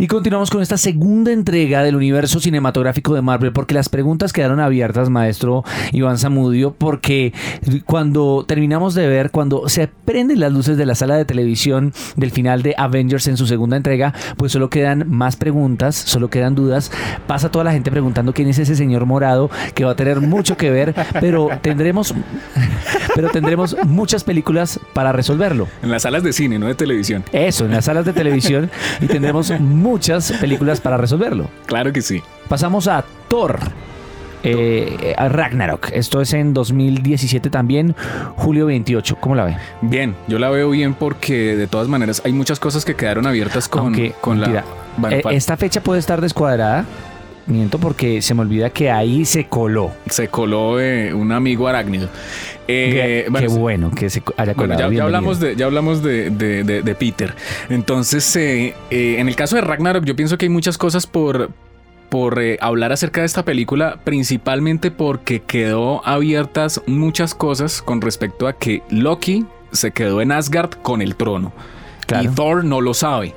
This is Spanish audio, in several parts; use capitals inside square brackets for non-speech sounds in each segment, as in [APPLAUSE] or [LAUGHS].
Y continuamos con esta segunda entrega del universo cinematográfico de Marvel, porque las preguntas quedaron abiertas, maestro Iván Zamudio, porque cuando terminamos de ver, cuando se prenden las luces de la sala de televisión del final de Avengers en su segunda entrega, pues solo quedan más preguntas, solo quedan dudas. Pasa toda la gente preguntando quién es ese señor morado, que va a tener mucho que ver, pero tendremos, [LAUGHS] pero tendremos muchas películas para resolverlo. En las salas de cine, no de televisión. Eso, en las salas de televisión, y tendremos muchas películas para resolverlo. [LAUGHS] Claro que sí. Pasamos a Thor. Eh, a Ragnarok. Esto es en 2017 también, julio 28. ¿Cómo la ve? Bien, yo la veo bien porque de todas maneras hay muchas cosas que quedaron abiertas con, Aunque, con mentira, la... Eh, pa- esta fecha puede estar descuadrada. Miento porque se me olvida que ahí se coló. se coló eh, un amigo arácnido. Eh, Qué bueno, bueno que se haya Bueno, colado. ya, ya hablamos, de, ya hablamos de, de- de- de Peter. Entonces, eh, eh, en el caso de Ragnarok, yo pienso que hay muchas cosas por, por eh, hablar acerca de esta película, principalmente porque quedó abiertas muchas cosas con respecto a que Loki se quedó en Asgard con el trono. Claro. Y Thor no lo sabe.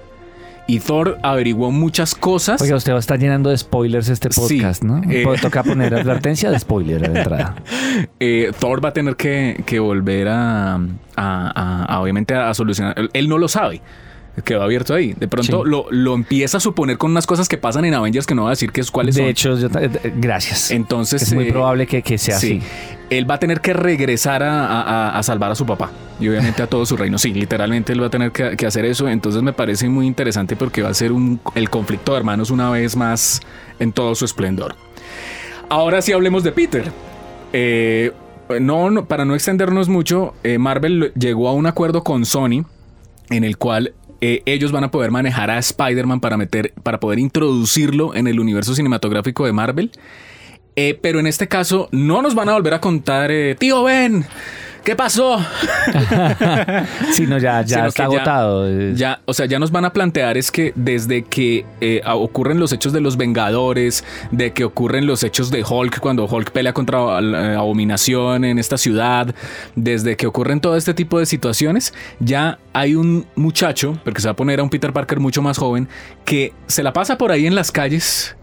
Y Thor averiguó muchas cosas. Oiga, usted va a estar llenando de spoilers este Sí, podcast, ¿no? eh. Puede tocar poner advertencia de spoiler de entrada. [LAUGHS] eh, Thor va a tener que, que volver a, a- a- a, obviamente a solucionar. Él no lo sabe. Quedó abierto ahí. De pronto Sí. lo, lo empieza a suponer con unas cosas que pasan en Avengers que no va a decir que es cuáles De son. hecho, yo ta- eh, gracias. Entonces es muy eh, probable que, que sea sí. así. Él va a tener que regresar a, a- a salvar a su papá y obviamente a todo su reino. Sí, literalmente él va a tener que, que hacer eso. Entonces me parece muy interesante porque va a ser un, el conflicto de hermanos una vez más en todo su esplendor. Ahora sí hablemos de Peter. Eh, no, no, para no extendernos mucho, eh, Marvel llegó a un acuerdo con Sony en el cual eh, ellos van a poder manejar a Spider-Man para meter, para poder introducirlo en el universo cinematográfico de Marvel. Eh, pero en este caso no nos van a volver a contar, eh, tío Ben, ¿qué pasó? [LAUGHS] Sí, no, ya, ya está ya- agotado. eh. Ya, o sea, ya nos van a plantear es que desde que eh, ocurren los hechos de los Vengadores, de que ocurren los hechos de Hulk cuando Hulk pelea contra la Abominación en esta ciudad, desde que ocurren todo este tipo de situaciones, ya hay un muchacho, porque se va a poner a un Peter Parker mucho más joven, que se la pasa por ahí en las calles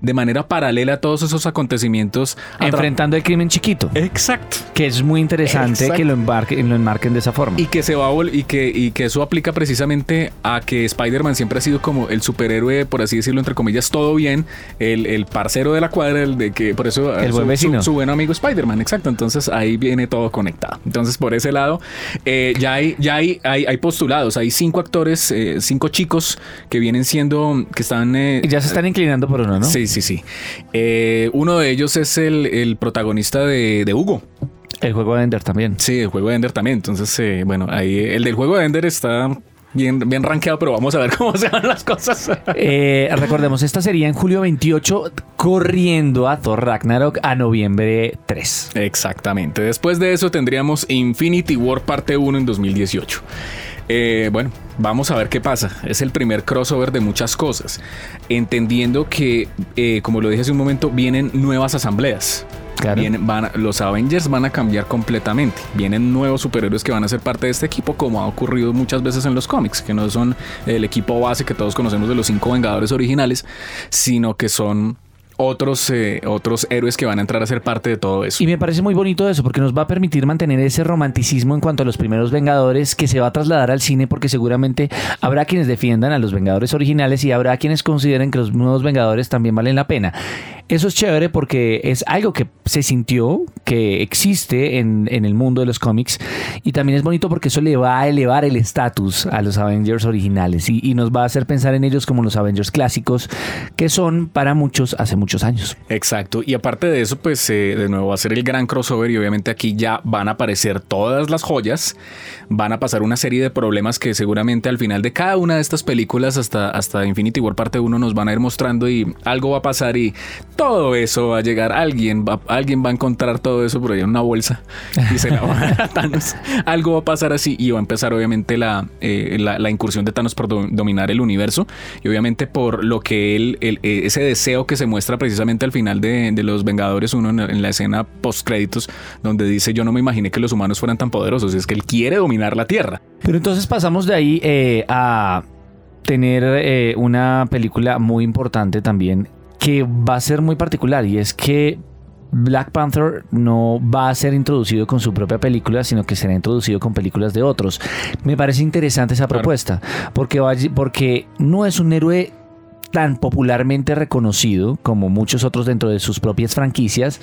de manera paralela a todos esos acontecimientos. Enfrentando el crimen chiquito. Exacto. Que es muy interesante Exacto. que lo, embarquen, lo enmarquen de esa forma. Y que se va a y que, y que eso aplica precisamente a que Spider-Man siempre ha sido como el superhéroe, por así decirlo, entre comillas, todo bien, el, el parcero de la cuadra, el de que por eso El su, buen vecino. su- su buen amigo Spider-Man, exacto. Entonces ahí viene todo conectado. Entonces, por ese lado, eh, ya hay, ya hay, hay, hay postulados, hay cinco actores, eh, cinco chicos que vienen siendo, que están eh, Y ya se están inclinando por uno, ¿no? Sí, sí, sí. Eh, uno de ellos es el, el protagonista de, de Hugo. El juego de Ender también. Sí, el juego de Ender también. Entonces, eh, bueno, ahí el del juego de Ender está bien, bien rankeado, pero vamos a ver [LAUGHS] cómo se van las cosas. Eh, recordemos, esta sería en julio 28, corriendo a Thor Ragnarok a noviembre 3. Exactamente. Después de eso tendríamos Infinity War parte 1 en 2018. Eh, bueno, vamos a ver qué pasa. Es el primer crossover de muchas cosas. Entendiendo que, eh, como lo dije hace un momento, vienen nuevas asambleas. Claro. Vienen- van a- los Avengers van a cambiar completamente. Vienen nuevos superhéroes que van a ser parte de este equipo, como ha ocurrido muchas veces en los cómics, que no son el equipo base que todos conocemos de los cinco Vengadores originales, sino que son otros, eh, otros héroes que van a entrar a ser parte de todo eso. Y me parece muy bonito eso, porque nos va a permitir mantener ese romanticismo en cuanto a los primeros Vengadores que se va a trasladar al cine, porque seguramente habrá quienes defiendan a los Vengadores originales y habrá quienes consideren que los nuevos Vengadores también valen la pena. Eso es chévere porque es algo que se sintió, que existe en, en el mundo de los cómics, y también es bonito porque eso le va a elevar el estatus a los Avengers originales y, y nos va a hacer pensar en ellos como los Avengers clásicos, que son para muchos hace muchos años. Exacto. Y aparte de eso, pues eh, de nuevo va a ser el gran crossover y obviamente aquí ya van a aparecer todas las joyas, van a pasar una serie de problemas que seguramente al final de cada una de estas películas hasta, hasta Infinity War parte 1 nos van a ir mostrando y algo va a pasar y todo eso va a llegar, alguien va, alguien va a encontrar todo eso por ahí en una bolsa y se la va a Thanos. Algo va a pasar así y va a empezar obviamente la, eh, la, incursión de Thanos por do- dominar el universo y obviamente por lo que él, el- eh, ese deseo que se muestra precisamente al final de, de Los Vengadores 1, en, en la escena post-créditos, donde dice: Yo no me imaginé que los humanos fueran tan poderosos. Es que él quiere dominar la Tierra. Pero entonces pasamos de ahí eh, a tener eh, una película muy importante también que va a ser muy particular y es que Black Panther no va a ser introducido con su propia película, sino que será introducido con películas de otros. Me parece interesante esa propuesta, porque, porque no es un héroe tan popularmente reconocido como muchos otros dentro de sus propias franquicias,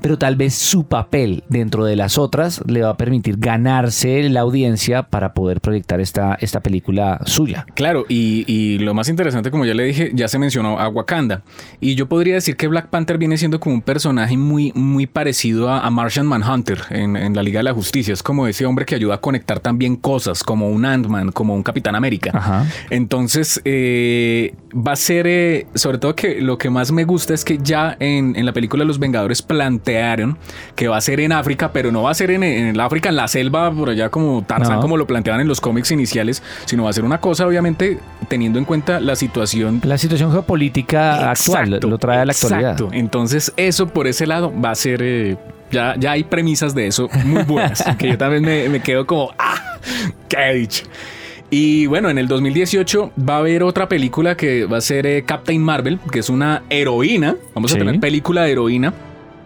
pero tal vez su papel dentro de las otras le va a permitir ganarse la audiencia para poder proyectar esta, esta película suya. Claro, y, y lo más interesante, como ya le dije, ya se mencionó a Wakanda. Y yo podría decir que Black Panther viene siendo como un personaje muy, muy parecido a, a Martian Manhunter en, en la Liga de la Justicia. Es como ese hombre que ayuda a conectar también cosas, como un Ant-Man, como un Capitán América. Ajá. Entonces, eh, va a ser, eh, sobre todo que lo que más me gusta es que ya en, en la película Los Vengadores plantearon que va a ser en África, pero no va a ser en, en el África, en la selva, por allá como Tarzán, No. como lo planteaban en los cómics iniciales, sino va a ser una cosa, obviamente, teniendo en cuenta la situación La situación geopolítica actual Exacto, lo trae a la actualidad. exacto. Entonces, eso por ese lado va a ser. eh, ya, ya hay premisas de eso muy buenas. [LAUGHS] que yo también me, me quedo como. ¡Ah! ¿Qué he dicho? Y bueno, en el 2018 va a haber otra película que va a ser eh, Captain Marvel, que es una heroína. Vamos Sí. a tener película de heroína.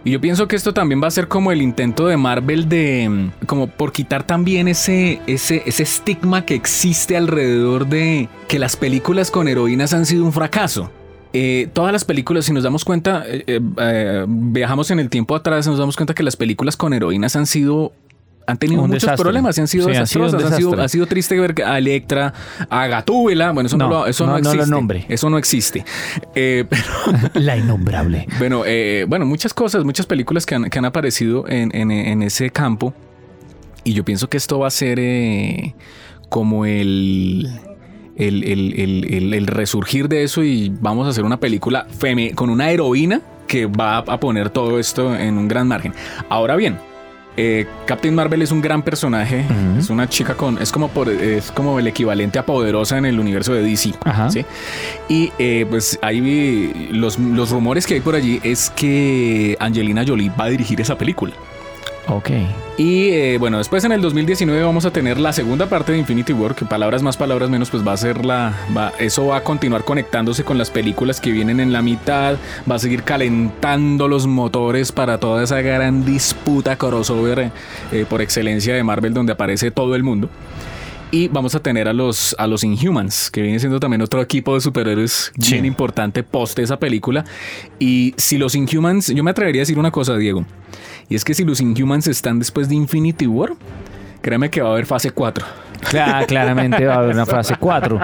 Y yo pienso que esto también va a ser como el intento de Marvel de mm, como por quitar también ese, ese, ese estigma que existe alrededor de que las películas con heroínas han sido un fracaso. Eh, todas las películas, si nos damos cuenta, eh, viajamos en el tiempo atrás, nos damos cuenta que las películas con heroínas han sido han tenido Un muchos desastre. problemas y han sido Sí, han sido desastrosas. ha, sido, ha sido triste ver que a Electra, a Gatúbela, bueno, eso no, No, lo, eso no, no- no lo existe. nombre. Eso no existe. Eh, pero [LAUGHS] La innombrable. bueno, eh, bueno, muchas cosas, muchas películas que han, que han aparecido en, en- en ese campo. Y yo pienso que esto va a ser eh, como el, el, el- el- el- resurgir de eso y vamos a hacer una película con una heroína que va a poner todo esto en un gran margen. Ahora bien, eh, Captain Marvel es un gran personaje, es una chica con, es como, por, es como el equivalente a poderosa en el universo de DC. Ajá. ¿sí? Y eh, pues ahí los, los rumores que hay por allí es que Angelina Jolie va a dirigir esa película. Ok. Y eh, bueno, después en el 2019 vamos a tener la segunda parte de Infinity War, que palabras más, palabras menos, pues va a ser la... eso va a continuar conectándose con las películas que vienen en la mitad, va a seguir calentando los motores para toda esa gran disputa crossover eh, por excelencia de Marvel donde aparece todo el mundo. Y vamos a tener a los, a los Inhumans, que viene siendo también otro equipo de superhéroes Sí. bien importante post esa película. Y si los Inhumans, yo me atrevería a decir una cosa, Diego, y es que si los Inhumans están después de Infinity War, créeme que va a haber fase 4. Cla- claramente va a haber una [LAUGHS] fase 4.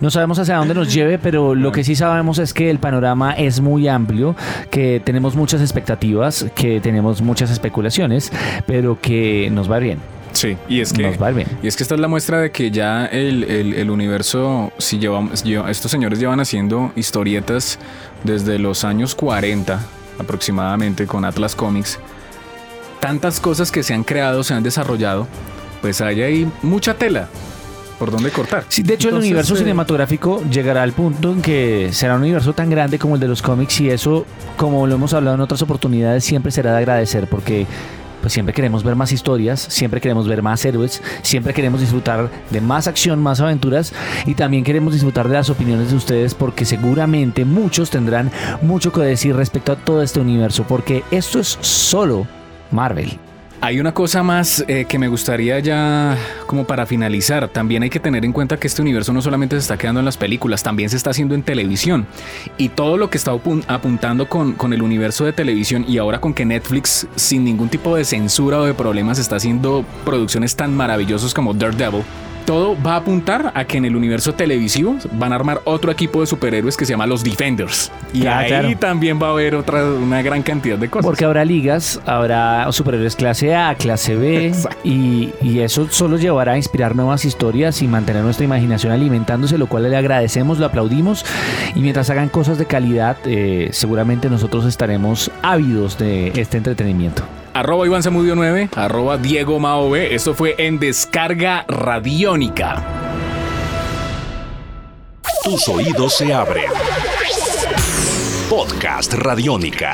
No sabemos hacia dónde nos lleve, pero lo que sí sabemos es que el panorama es muy amplio, que tenemos muchas expectativas, que tenemos muchas especulaciones, pero que nos va bien. Sí, y es que... Nos va a ir bien. Y es que esta es la muestra de que ya el, el- el universo, si llevamos, lleva- estos señores llevan haciendo historietas desde los años 40 aproximadamente con Atlas Comics, tantas cosas que se han creado, se han desarrollado, pues hay ahí mucha tela por donde cortar. Sí, de hecho, Entonces, el universo eh, cinematográfico llegará al punto en que será un universo tan grande como el de los cómics y eso, como lo hemos hablado en otras oportunidades, siempre será de agradecer porque pues siempre queremos ver más historias, siempre queremos ver más héroes, siempre queremos disfrutar de más acción, más aventuras y también queremos disfrutar de las opiniones de ustedes porque seguramente muchos tendrán mucho que decir respecto a todo este universo porque esto es solo Marvel. Hay una cosa más eh, que me gustaría ya como para finalizar. También hay que tener en cuenta que este universo no solamente se está quedando en las películas, también se está haciendo en televisión. Y todo lo que está apun- apuntando con, con el universo de televisión y ahora con que Netflix sin ningún tipo de censura o de problemas está haciendo producciones tan maravillosas como Daredevil. Todo va a apuntar a que en el universo televisivo van a armar otro equipo de superhéroes que se llama los Defenders. Y Claro, ahí claro. también va a haber otra, una gran cantidad de cosas. Porque habrá ligas, habrá superhéroes clase A, clase B, y, y eso solo llevará a inspirar nuevas historias y mantener nuestra imaginación alimentándose, lo cual le agradecemos, lo aplaudimos. Y mientras hagan cosas de calidad, eh, seguramente nosotros estaremos ávidos de este entretenimiento. Arroba Iván Zamudio 9, arroba Diego Mao B. Esto fue en Descarga Radiónica. Tus oídos se abren. Podcast Radiónica.